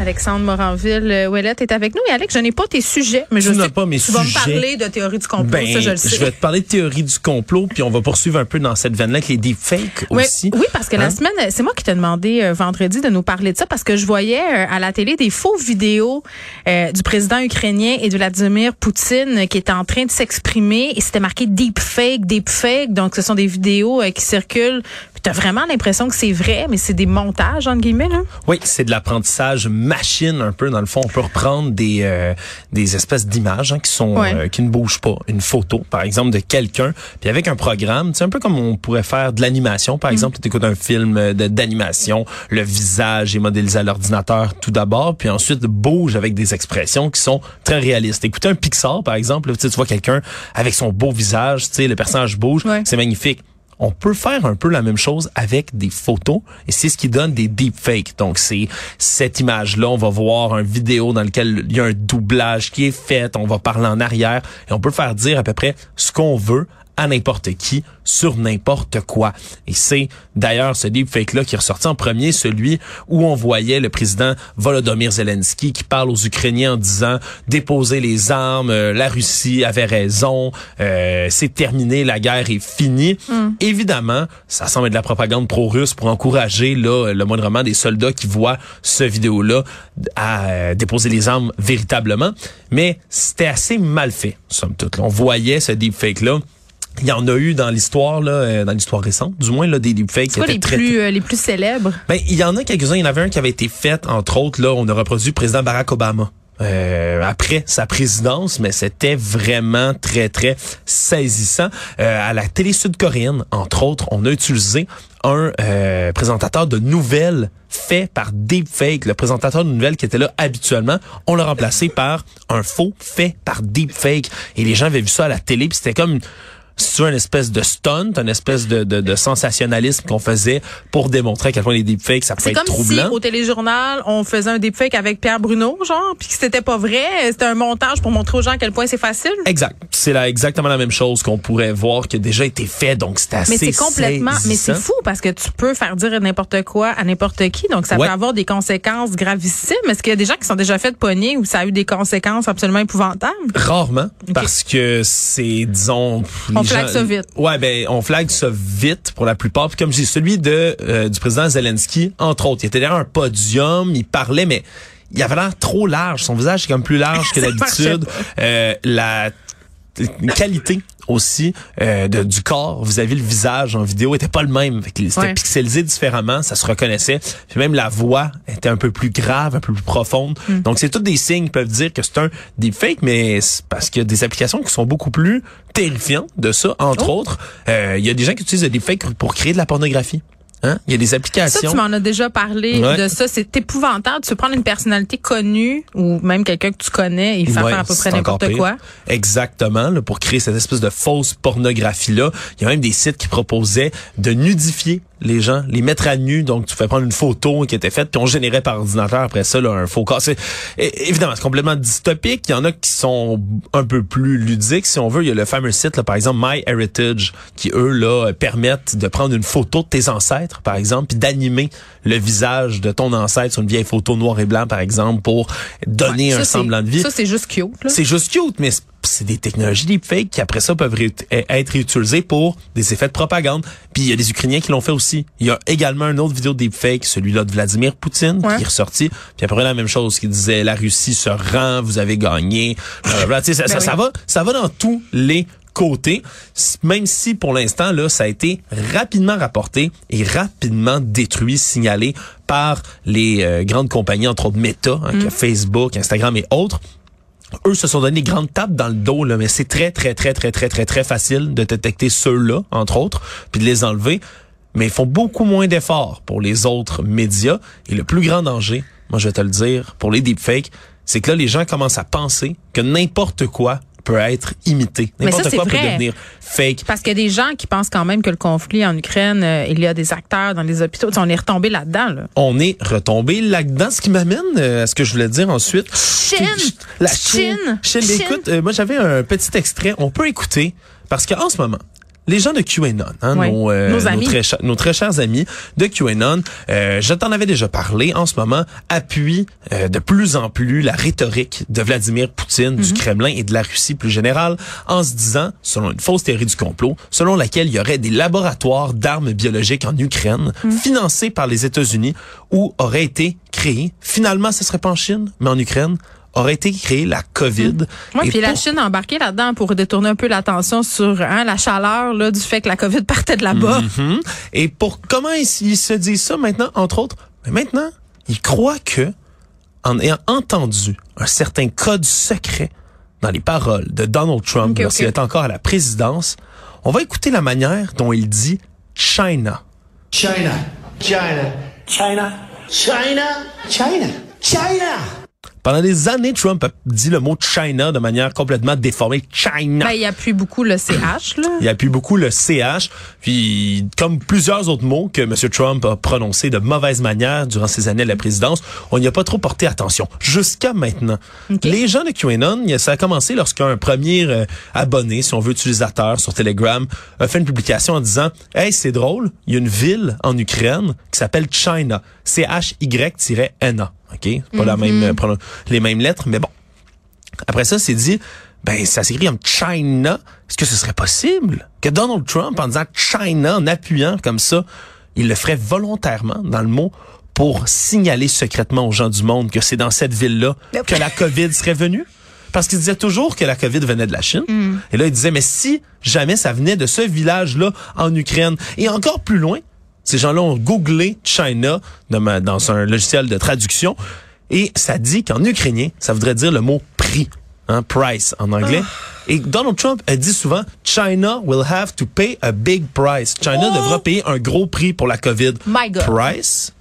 Alexandre Moranville-Ouellette est avec nous. Et Alex, je n'ai pas tes sujets, mais je Tu sais pas mes tu vas me sujets. parler de théorie du complot, Ben, ça je le sais. vais te parler de théorie du complot, puis on va poursuivre un peu dans cette veine-là avec les deepfakes Oui, aussi. oui, parce que la Hein? semaine, c'est moi qui t'ai demandé euh, vendredi de nous parler de ça parce que je voyais euh, à la télé des faux vidéos euh, du président ukrainien et de Vladimir Poutine euh, qui étaient en train de s'exprimer et c'était marqué deepfake, deepfake. Donc ce sont des vidéos euh, qui circulent. Puis t'as vraiment l'impression que c'est vrai, mais c'est des montages entre guillemets là? Oui, c'est de l'apprentissage machine un peu. Dans le fond, on peut reprendre des euh, des espèces d'images hein, qui sont Ouais. euh, qui ne bougent pas. Une photo, par exemple, de quelqu'un, puis avec un programme, c'est un peu comme on pourrait faire de l'animation. Par exemple, tu écoutes un film euh, d'animation, le visage est modélisé à l'ordinateur tout d'abord, puis ensuite bouge avec des expressions qui sont très réalistes. Écoutez un Pixar, par exemple, tu vois quelqu'un avec son beau visage, tu sais, le personnage bouge, Ouais. c'est magnifique. On peut faire un peu la même chose avec des photos et c'est ce qui donne des deepfakes. Donc c'est cette image-là, on va voir un vidéo dans lequel il y a un doublage qui est fait, on va parler en arrière et on peut faire dire à peu près ce qu'on veut à n'importe qui sur n'importe quoi. Et c'est d'ailleurs ce deepfake-là qui est ressorti en premier, celui où on voyait le président Volodymyr Zelensky qui parle aux Ukrainiens en disant déposez les armes, euh, la Russie avait raison, euh, c'est terminé, la guerre est finie. Évidemment, ça semble être de la propagande pro-russe pour encourager là le moindrement des soldats qui voient ce vidéo-là à euh, déposer les armes véritablement. Mais c'était assez mal fait, somme toute. On voyait ce deepfake-là. Il y en a eu dans l'histoire, là, euh, dans l'histoire récente, du moins là, des deepfakes qui C'est quoi étaient les très, plus euh, les plus célèbres? Ben, il y en a quelques-uns. Il y en avait un qui avait été fait, entre autres, là, on a reproduit le président Barack Obama. euh, après sa présidence, mais c'était vraiment très, très saisissant. Euh, à la télé sud-coréenne, entre autres, on a utilisé un euh, présentateur de nouvelles fait par deepfake. Le présentateur de nouvelles qui était là habituellement, on l'a remplacé par un faux fait par deepfake. Et les gens avaient vu ça à la télé, puis c'était comme veux, une espèce de stunt, une espèce de, de, de sensationnalisme qu'on faisait pour démontrer à quel point les deepfakes, ça C'est pouvait être comme si troublant. au téléjournal, on faisait un deepfake avec Pierre Bruno, genre, puis que c'était pas vrai, c'était un montage pour montrer aux gens à quel point c'est facile. Exact. C'est là exactement la même chose qu'on pourrait voir qui a déjà été fait, donc c'est assez Mais c'est complètement, mais c'est fou parce que tu peux faire dire n'importe quoi à n'importe qui, donc ça Ouais. peut avoir des conséquences gravissimes. Est-ce qu'il y a des gens qui sont déjà fait pogner où ça a eu des conséquences absolument épouvantables? Rarement, parce que c'est, disons... On flague gens- ça vite. Ouais, ben, on flague ça vite pour la plupart. Puis comme j'ai celui de euh, du président Zelensky, entre autres, il était derrière un podium, il parlait, mais il avait l'air trop large. Son visage est comme plus large que d'habitude. Euh, la qualité aussi euh, de, du corps vis-à-vis le visage en vidéo était pas le même. C'était Ouais. pixelisé différemment, ça se reconnaissait. Puis même la voix était un peu plus grave, un peu plus profonde. Mm. Donc c'est tous des signes qui peuvent dire que c'est un deepfake, mais c'est parce qu'il y a des applications qui sont beaucoup plus terrifiantes de ça. Entre Oh. autres, euh, il y a des gens qui utilisent le deepfake pour créer de la pornographie. Hein? Il y a des Ça, applications. tu m'en as déjà parlé Ouais. de ça. C'est épouvantable. Tu peux prendre une personnalité connue ou même quelqu'un que tu connais et faire Ouais, faire à peu près n'importe quoi. Exactement, là, pour créer cette espèce de fausse pornographie-là. Il y a même des sites qui proposaient de nudifier les gens, les mettre à nu. Donc, tu fais prendre une photo qui était faite, puis on générait par ordinateur après ça un faux é- évidemment, c'est complètement dystopique. Il y en a qui sont un peu plus ludiques, si on veut. Il y a le fameux site, là, par exemple, MyHeritage, qui, eux, là, permettent de prendre une photo de tes ancêtres, par exemple, puis d'animer le visage de ton ancêtre sur une vieille photo noir et blanc, par exemple, pour donner un semblant de vie. Ça, c'est juste cute. C'est juste cute, mais c'est- des technologies deepfake qui après ça peuvent ré- être réutilisées pour des effets de propagande. Puis il y a des Ukrainiens qui l'ont fait aussi. Il y a également un autre vidéo deepfake, celui-là de Vladimir Poutine, Ouais. qui est ressorti. Puis après la même chose, qui disait la Russie se rend, vous avez gagné. Ça, Ben ça, oui. ça va, ça va dans tous les côtés, S- même si pour l'instant là ça a été rapidement rapporté et rapidement détruit, signalé par les euh, grandes compagnies entre autres Meta, hein, Mm. Facebook, Instagram et autres eux se sont donné des grandes tapes dans le dos, là, mais c'est très, très, très, très, très, très, très facile de détecter ceux-là, entre autres, puis de les enlever. Mais ils font beaucoup moins d'efforts pour les autres médias. Et le plus grand danger, moi je vais te le dire, pour les deepfakes, c'est que là, les gens commencent à penser que n'importe quoi peut être imité. N'importe quoi peut devenir fake. Parce qu'il y a des gens qui pensent quand même que le conflit en Ukraine, euh, il y a des acteurs dans les hôpitaux. On est retombé là-dedans. Là. On est retombé là-dedans, ce qui m'amène euh, à ce que je voulais dire ensuite. Chine! La Chine! Chine. Chine. Chine. Écoute, euh, moi j'avais un petit extrait. On peut écouter parce qu'en ce moment, les gens de QAnon, hein, Ouais. nos, euh, Nos amis. très, cha- nos très chers amis de QAnon, euh, je t'en avais déjà parlé, en ce moment, appuient euh, de plus en plus la rhétorique de Vladimir Poutine, Mhm. du Kremlin et de la Russie plus générale, en se disant, selon une fausse théorie du complot, selon laquelle il y aurait des laboratoires d'armes biologiques en Ukraine, Mhm. financés par les États-Unis, où auraient été créés, finalement ce serait pas en Chine, mais en Ukraine, aurait été créée la COVID. Oui, Et puis la pour- Chine a embarqué là-dedans pour détourner un peu l'attention sur hein, la chaleur là, du fait que la COVID partait de là-bas. Mhm. Et pour comment ils, ils se disent ça maintenant, entre autres, mais maintenant, ils croient que, en ayant entendu un certain code secret dans les paroles de Donald Trump Ok, lorsqu'il était encore à la présidence, on va écouter la manière dont il dit China. China, China, China, China, China, China. Pendant des années, Trump a dit le mot China de manière complètement déformée. China. Ben, il appuie beaucoup le CH. Là. Il appuie beaucoup le CH, puis comme plusieurs autres mots que M. Trump a prononcés de mauvaise manière durant ses années à la présidence, on n'y a pas trop porté attention. Jusqu'à maintenant. Les gens de QAnon, ça a commencé lorsqu'un premier euh, abonné, si on veut, utilisateur sur Telegram, a fait une publication en disant « Hey, c'est drôle, il y a une ville en Ukraine qui s'appelle China. C-H-Y-N-A. » OK? C'est Pas la même, pronon- les mêmes lettres, mais bon. Après ça, c'est dit, ben, ça s'écrit comme China. Est-ce que ce serait possible que Donald Trump, en disant China, en appuyant comme ça, il le ferait volontairement dans le mot pour signaler secrètement aux gens du monde que c'est dans cette ville-là que la COVID serait venue? Parce qu'il disait toujours que la COVID venait de la Chine. Et là, il disait, mais si jamais ça venait de ce village-là en Ukraine, et encore plus loin, ces gens-là ont googlé China dans, un logiciel de traduction et ça dit qu'en ukrainien, ça voudrait dire le mot prix, hein, price en anglais. Et Donald Trump a dit souvent, China will have to pay a big price. China Oh! devra payer un gros prix pour la COVID. My God. Price,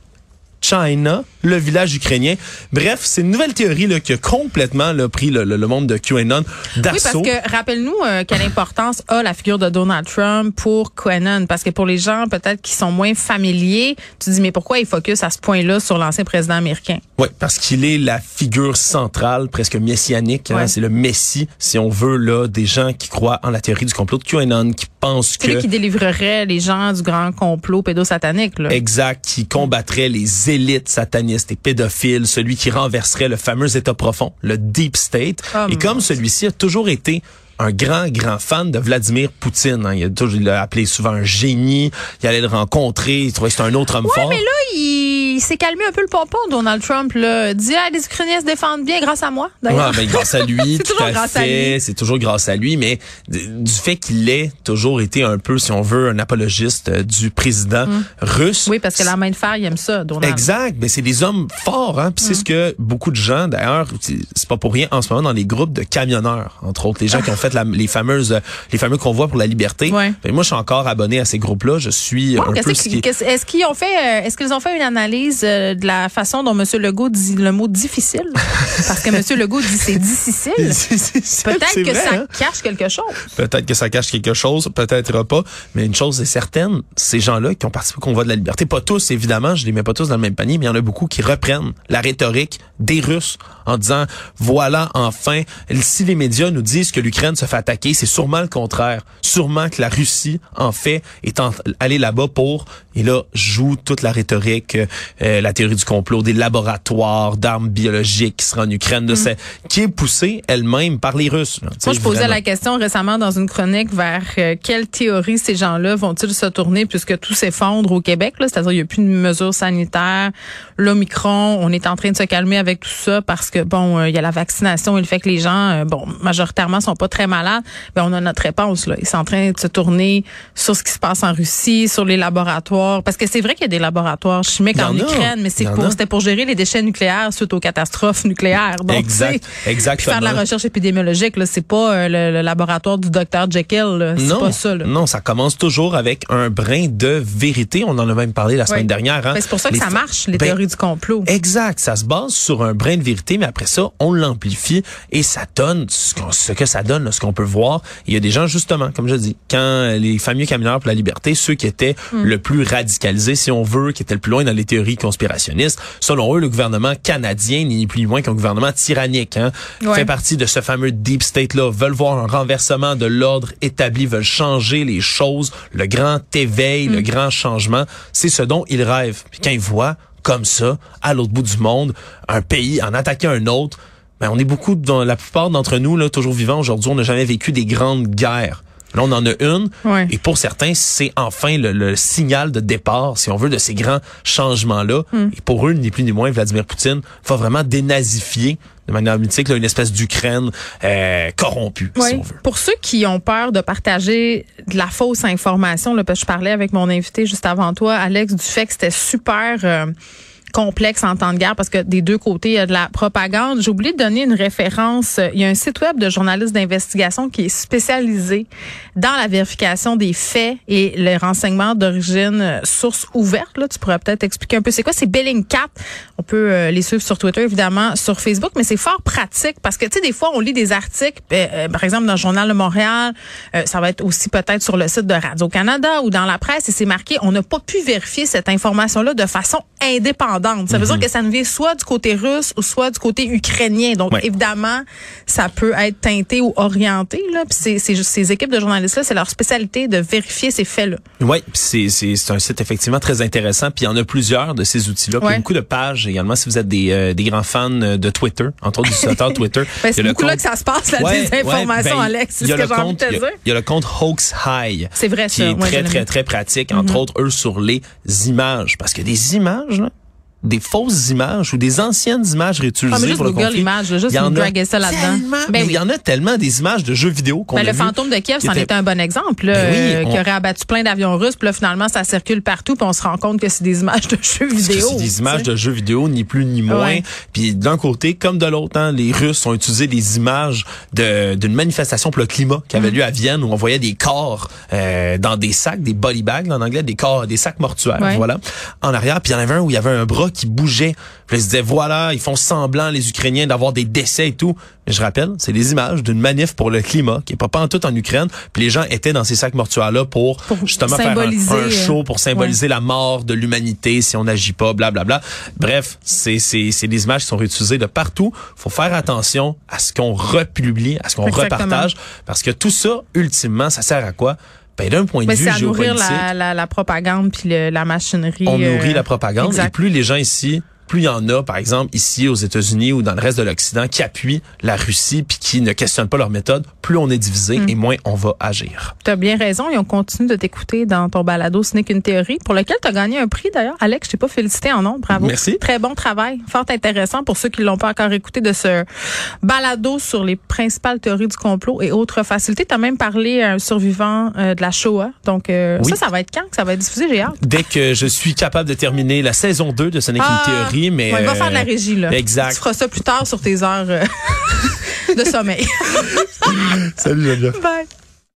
China, le village ukrainien. Bref, c'est une nouvelle théorie là, qui a complètement là, pris le, le- le monde de QAnon Oui, parce d'assaut. que rappelle-nous euh, quelle importance a la figure de Donald Trump pour QAnon? Parce que pour les gens peut-être qui sont moins familiers, tu dis mais pourquoi il focus à ce point-là sur l'ancien président américain? Oui, parce qu'il est la figure centrale, presque messianique. hein. C'est le messie, si on veut, là, des gens qui croient en la théorie du complot de QAnon, qui pensent C'est lui que... qui délivrerait les gens du grand complot pédosatanique. Là. Exact, qui combattrait les élites satanistes et pédophiles, celui qui renverserait le fameux État profond, le Deep State. Oh, et comme celui-ci a toujours été un grand, grand fan de Vladimir Poutine. hein. Il, a toujours, il l'a appelé souvent un génie. Il allait le rencontrer. Il trouvait que c'était un autre homme Ouais, fort. mais là, il s'est calmé un peu le pompon, Donald Trump. Là. Dit, ah, les Ukrainiens se défendent bien grâce à moi, d'ailleurs. Ouais, ben, grâce à lui, C'est tout toujours à grâce à fait. lui. C'est toujours grâce à lui, mais du fait qu'il ait toujours été un peu, si on veut, un apologiste euh, du président russe. Mm. Oui, parce que la main de fer, il aime ça, Donald. Exact, mais c'est des hommes forts, hein. Puis c'est ce que beaucoup de gens, d'ailleurs, c'est pas pour rien en ce moment dans les groupes de camionneurs, entre autres, les gens qui ont fait la- les fameuses, les fameux convois pour la liberté. Ouais. Ben, moi, je suis encore abonné à ces groupes-là. Je suis Bon, un peu. qu'est-ce- Est-ce qu'ils ont fait, euh, est-ce qu'ils ont fait une analyse euh, de la façon dont M. Legault dit le mot difficile? Parce que M. Legault dit c'est difficile. Peut-être que vrai, ça hein? cache quelque chose. Peut-être que ça cache quelque chose, peut-être pas. Mais une chose est certaine, ces gens-là qui ont participé au convoi de la liberté, pas tous évidemment, je les mets pas tous dans le même panier, mais il y en a beaucoup qui reprennent la rhétorique des Russes en disant voilà enfin, si les médias nous disent que l'Ukraine se fait attaquer, c'est sûrement le contraire. Sûrement que la Russie en fait est en, allée là-bas pour et là joue toute la rhétorique, euh, la théorie du complot, des laboratoires d'armes biologiques qui seraient en Ukraine, de ce- qui est poussée elle-même par les Russes. là. Mm. Moi, je posais vraiment. la question récemment dans une chronique vers euh, quelle théorie ces gens-là vont-ils se tourner puisque tout s'effondre au Québec. là? C'est-à-dire il n'y a plus de mesures sanitaires. L'Omicron, on est en train de se calmer avec tout ça parce que, bon, euh, il y a la vaccination et le fait que les gens, euh, bon, majoritairement sont pas très malades. Ben, on a notre réponse. Là. Ils sont en train de se tourner sur ce qui se passe en Russie, sur les laboratoires. Parce que c'est vrai qu'il y a des laboratoires chimiques en, en mais c'est pour, c'était pour gérer les déchets nucléaires suite aux catastrophes nucléaires. Donc, Exact, exactement. puis faire de la recherche épidémiologique, là, c'est pas euh, le, le laboratoire du docteur Jekyll. là. C'est non, pas ça. Là. non, ça commence toujours avec un brin de vérité. On en a même parlé la semaine dernière. Hein? Ben, c'est pour ça que Les ça marche, les Ben, théories du complot. Exact, ça se base sur un brin de vérité, mais après ça, on l'amplifie et ça donne ce, que ça donne, là, ce qu'on peut voir. Il y a des gens, justement, comme je dis, quand les fameux camionneurs pour la liberté, ceux qui étaient Hmm. le plus radicalisés, si on veut, qui étaient le plus loin dans les théories conspirationnistes. Selon eux, le gouvernement canadien n'est ni plus ni moins qu'un gouvernement tyrannique. Hein, Ouais. Fait partie de ce fameux deep state-là. Veulent voir un renversement de l'ordre établi, veulent changer les choses, le grand éveil, le grand changement. C'est ce dont ils rêvent. Puis quand ils voient comme ça, à l'autre bout du monde, un pays en attaquer un autre, ben on est beaucoup, dans la plupart d'entre nous, là, toujours vivants aujourd'hui, on n'a jamais vécu des grandes guerres. Là, on en a une. Ouais. Et pour certains, c'est enfin le, le signal de départ, si on veut, de ces grands changements-là. Et pour eux, ni plus ni moins, Vladimir Poutine va vraiment dénazifier de manière mythique là, une espèce d'Ukraine euh, corrompue, si Oui. on veut. Pour ceux qui ont peur de partager de la fausse information, là, parce que je parlais avec mon invité juste avant toi, Alex, du fait que c'était super euh, complexe en temps de guerre parce que des deux côtés, il y a de la propagande. J'ai oublié de donner une référence. Il y a un site web de journalistes d'investigation qui est spécialisé dans la vérification des faits et les renseignements d'origine euh, source ouverte. Là, tu pourrais peut-être expliquer un peu c'est quoi? C'est Bellingcat. On peut euh, les suivre sur Twitter, évidemment, sur Facebook, mais c'est fort pratique parce que, tu sais, des fois, on lit des articles, euh, euh, par exemple, dans le Journal de Montréal, ça va être aussi peut-être sur le site de Radio-Canada ou dans la presse, et c'est marqué, on n'a pas pu vérifier cette information-là de façon indépendante. Ça veut dire que ça ne vient soit du côté russe ou soit du côté ukrainien. Donc, Ouais. évidemment, ça peut être teinté ou orienté. Là. Puis c'est, ces équipes de journalistes-là, c'est leur spécialité de vérifier ces faits-là. Oui, c'est c'est c'est un site effectivement très intéressant. Puis il y en a plusieurs de ces outils-là. Puis il y a Ouais. beaucoup de pages également. Si vous êtes des euh, des grands fans de Twitter, entre autres utilisateurs Twitter, Ben, c'est beaucoup là compte- que ça se passe, la Ouais, désinformation, ben, Alex. C'est il y ce a que le j'ai envie de compte- te dire. Il y a le compte Hoax High. C'est vrai, Qui ça. est très, très, très pratique. Entre autres, eux, sur les images. Parce que des images, là, des fausses images ou des anciennes images réutilisées Ah, mais juste pour le Google conflit. Image, là, juste il y en a là-dedans. tellement, Ben oui. il y en a tellement des images de jeux vidéo qu'on Ben, a le vu fantôme de Kiev, c'en était un bon exemple, là, Ben oui, euh, on- qui aurait abattu plein d'avions russes. Puis là, finalement, ça circule partout, puis on se rend compte que c'est des images de jeux vidéo. C'est des images de jeux vidéo, ni plus ni moins. Ouais. Puis d'un côté, comme de l'autre, hein, les Russes ont utilisé des images de- d'une manifestation pour le climat qui avait lieu à Vienne où on voyait des corps euh, dans des sacs, des body bags en anglais, des corps, des sacs mortuaires, Ouais. voilà, en arrière. Puis il y en avait un où il y avait un bras qui bougeait. Puis ils se disaient, voilà, ils font semblant, les Ukrainiens, d'avoir des décès et tout. Mais je rappelle, c'est des images d'une manif pour le climat qui est pas en tout en Ukraine. Puis les gens étaient dans ces sacs mortuaires-là pour, Pour justement faire un, un show euh, pour symboliser la mort de l'humanité si on n'agit pas, blablabla. Bref, c'est c'est c'est des images qui sont réutilisées de partout. Faut faire attention à ce qu'on republie, à ce qu'on repartage, parce que tout ça, ultimement, ça sert à quoi? Ben d'un point de Ben, vue c'est à nourrir géopolitique, la, la, la propagande puis le- la machinerie. on euh, nourrit la propagande. exact. Et plus les gens ici, plus il y en a, par exemple, ici aux États-Unis ou dans le reste de l'Occident, qui appuient la Russie puis qui ne questionnent pas leur méthode, plus on est divisé Mm. et moins on va agir. Tu as bien raison et on continue de t'écouter dans ton balado Ce n'est qu'une théorie, pour lequel tu as gagné un prix d'ailleurs. Alex, je t'ai pas félicité en nom, bravo. Merci. Très bon travail, fort intéressant pour ceux qui l'ont pas encore écouté de ce balado sur les principales théories du complot et autres facilités. Tu as même parlé à un survivant euh, de la Shoah. Donc euh, Oui. ça, ça va être quand que ça va être diffusé? J'ai hâte. Dès que je suis capable de terminer la saison 2 de Ce n'est qu'une Ah, théorie, mais... ouais, il va faire de la euh, régie, là. Exact. Tu feras ça plus tard sur tes heures euh, de sommeil. Salut Geneviève. Bye.